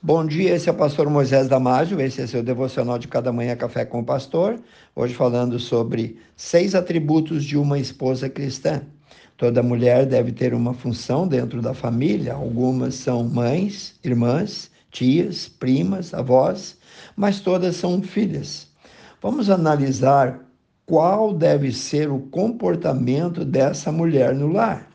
Bom dia, esse é o pastor Moisés Damásio, esse é seu devocional de cada manhã Café com o Pastor. Hoje falando sobre seis atributos de uma esposa cristã. Toda mulher deve ter uma função dentro da família, algumas são mães, irmãs, tias, primas, avós, mas todas são filhas. Vamos analisar qual deve ser o comportamento dessa mulher no lar.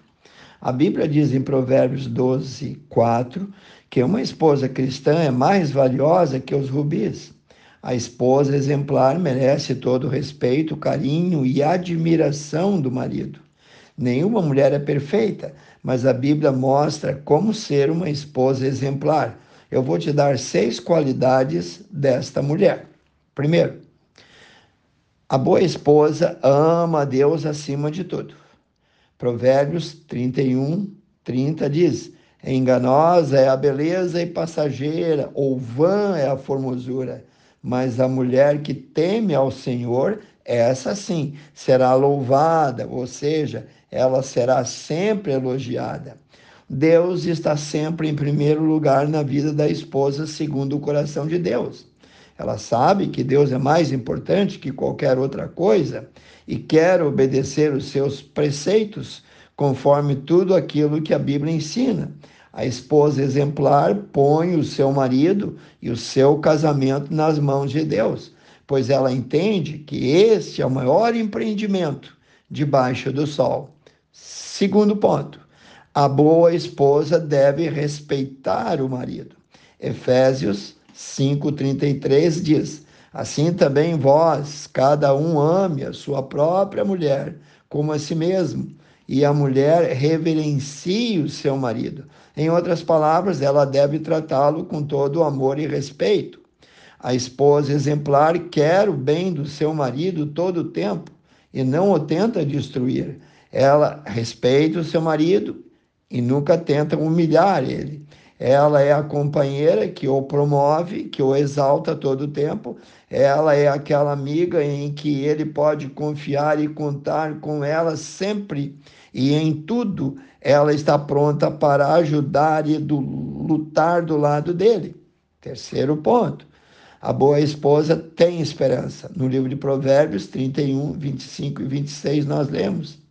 A Bíblia diz em Provérbios 12, 4, que uma esposa cristã é mais valiosa que os rubis. A esposa exemplar merece todo o respeito, carinho e admiração do marido. Nenhuma mulher é perfeita, mas a Bíblia mostra como ser uma esposa exemplar. Eu vou te dar seis qualidades desta mulher. Primeiro, a boa esposa ama a Deus acima de tudo. Provérbios 31, 30 diz: Enganosa é a beleza e passageira, ou vã é a formosura, mas a mulher que teme ao Senhor, essa sim será louvada, ou seja, ela será sempre elogiada. Deus está sempre em primeiro lugar na vida da esposa, segundo o coração de Deus. Ela sabe que Deus é mais importante que qualquer outra coisa e quer obedecer os seus preceitos conforme tudo aquilo que a Bíblia ensina. A esposa exemplar põe o seu marido e o seu casamento nas mãos de Deus, pois ela entende que este é o maior empreendimento debaixo do sol. Segundo ponto, a boa esposa deve respeitar o marido. Efésios 5,33 diz: Assim também vós, cada um ame a sua própria mulher como a si mesmo, e a mulher reverencie o seu marido. Em outras palavras, ela deve tratá-lo com todo o amor e respeito. A esposa exemplar quer o bem do seu marido todo o tempo e não o tenta destruir. Ela respeita o seu marido e nunca tenta humilhar ele. Ela é a companheira que o promove, que o exalta todo o tempo. Ela é aquela amiga em que ele pode confiar e contar com ela sempre. E em tudo ela está pronta para ajudar e do, lutar do lado dele. Terceiro ponto. A boa esposa tem esperança. No livro de Provérbios 31, 25 e 26, nós lemos.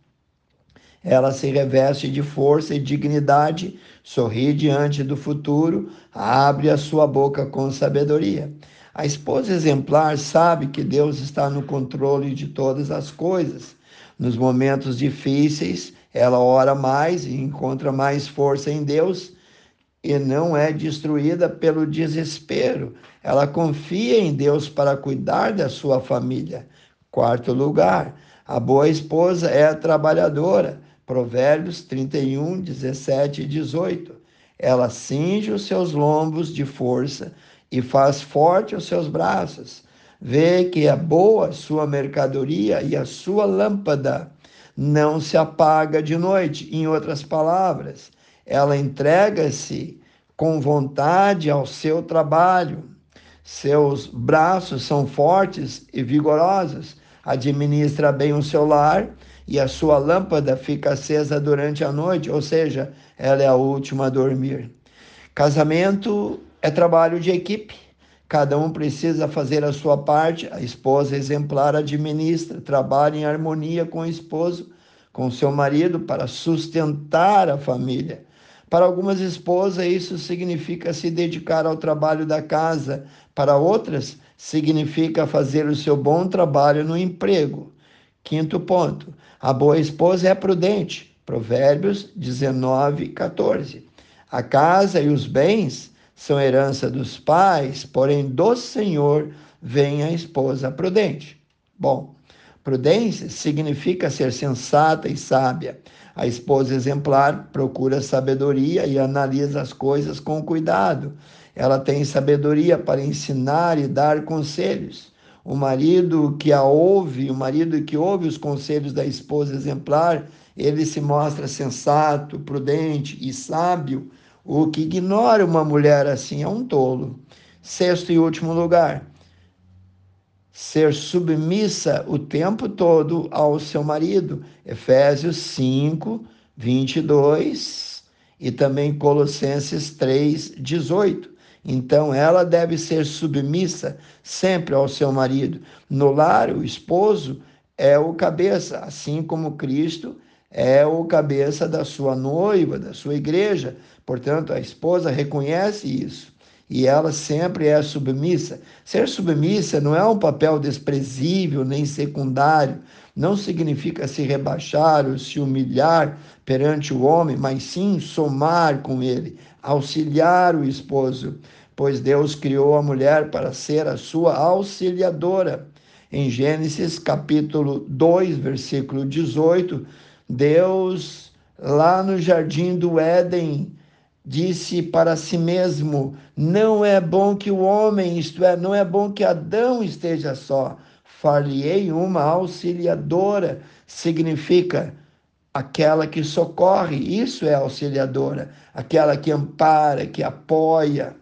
Ela se reveste de força e dignidade, sorri diante do futuro, abre a sua boca com sabedoria. A esposa exemplar sabe que Deus está no controle de todas as coisas. Nos momentos difíceis, ela ora mais e encontra mais força em Deus e não é destruída pelo desespero. Ela confia em Deus para cuidar da sua família. Quarto lugar, a boa esposa é trabalhadora. Provérbios 31, 17 e 18. Ela cinge os seus lombos de força e faz forte os seus braços. Vê que é boa sua mercadoria e a sua lâmpada não se apaga de noite. Em outras palavras, ela entrega-se com vontade ao seu trabalho. Seus braços são fortes e vigorosos. Administra bem o seu lar e a sua lâmpada fica acesa durante a noite, ou seja, ela é a última a dormir. Casamento é trabalho de equipe. Cada um precisa fazer a sua parte. A esposa exemplar administra, trabalha em harmonia com o esposo, com seu marido, para sustentar a família. Para algumas esposas, isso significa se dedicar ao trabalho da casa. Para outras, significa fazer o seu bom trabalho no emprego. Quinto ponto: a boa esposa é prudente. Provérbios 19, 14. A casa e os bens são herança dos pais, porém do Senhor vem a esposa prudente. Bom, prudência significa ser sensata e sábia. A esposa exemplar procura sabedoria e analisa as coisas com cuidado. Ela tem sabedoria para ensinar e dar conselhos. O marido que a ouve, o marido que ouve os conselhos da esposa exemplar, ele se mostra sensato, prudente e sábio. O que ignora uma mulher assim é um tolo. Sexto e último lugar, ser submissa o tempo todo ao seu marido. Efésios 5, 22 e também Colossenses 3, 18. Então ela deve ser submissa sempre ao seu marido. No lar, o esposo é o cabeça, assim como Cristo é o cabeça da sua noiva, da sua igreja. Portanto, a esposa reconhece isso e ela sempre é submissa. Ser submissa não é um papel desprezível nem secundário, não significa se rebaixar ou se humilhar perante o homem, mas sim somar com ele, auxiliar o esposo, pois Deus criou a mulher para ser a sua auxiliadora. Em Gênesis capítulo 2, versículo 18, Deus, lá no jardim do Éden, disse para si mesmo: Não é bom que o homem, isto é, não é bom que Adão esteja só. Far-lhe-ei uma auxiliadora, significa aquela que socorre, isso é auxiliadora, aquela que ampara, que apoia.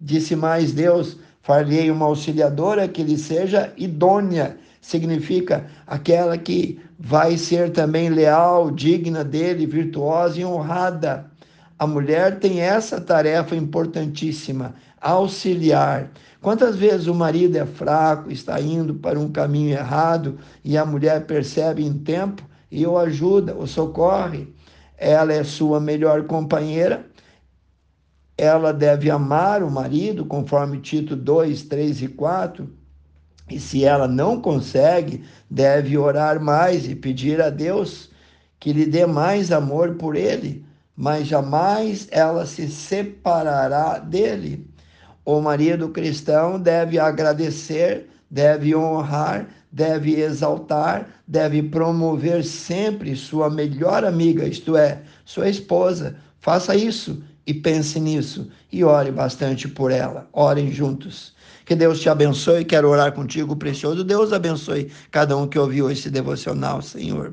Disse mais Deus: Far-lhe-ei uma auxiliadora que lhe seja idônea, significa aquela que vai ser também leal, digna dele, virtuosa e honrada. A mulher tem essa tarefa importantíssima, auxiliar. Quantas vezes o marido é fraco, está indo para um caminho errado e a mulher percebe em tempo e o ajuda, o socorre. Ela é sua melhor companheira. Ela deve amar o marido, conforme Tito 2, 3 e 4 e se ela não consegue, deve orar mais e pedir a Deus que lhe dê mais amor por ele, mas jamais ela se separará dele. O marido cristão deve agradecer, deve honrar, deve exaltar, deve promover sempre sua melhor amiga, isto é, sua esposa. Faça isso e pense nisso e ore bastante por ela. Orem juntos. Que Deus te abençoe. Quero orar contigo, precioso. Deus abençoe cada um que ouviu esse devocional, Senhor.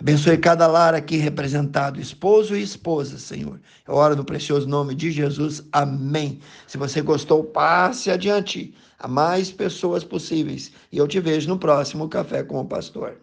Abençoe cada lar aqui representado, esposo e esposa, Senhor. Eu oro no precioso nome de Jesus. Amém. Se você gostou, passe adiante a mais pessoas possíveis. E eu te vejo no próximo Café com o Pastor.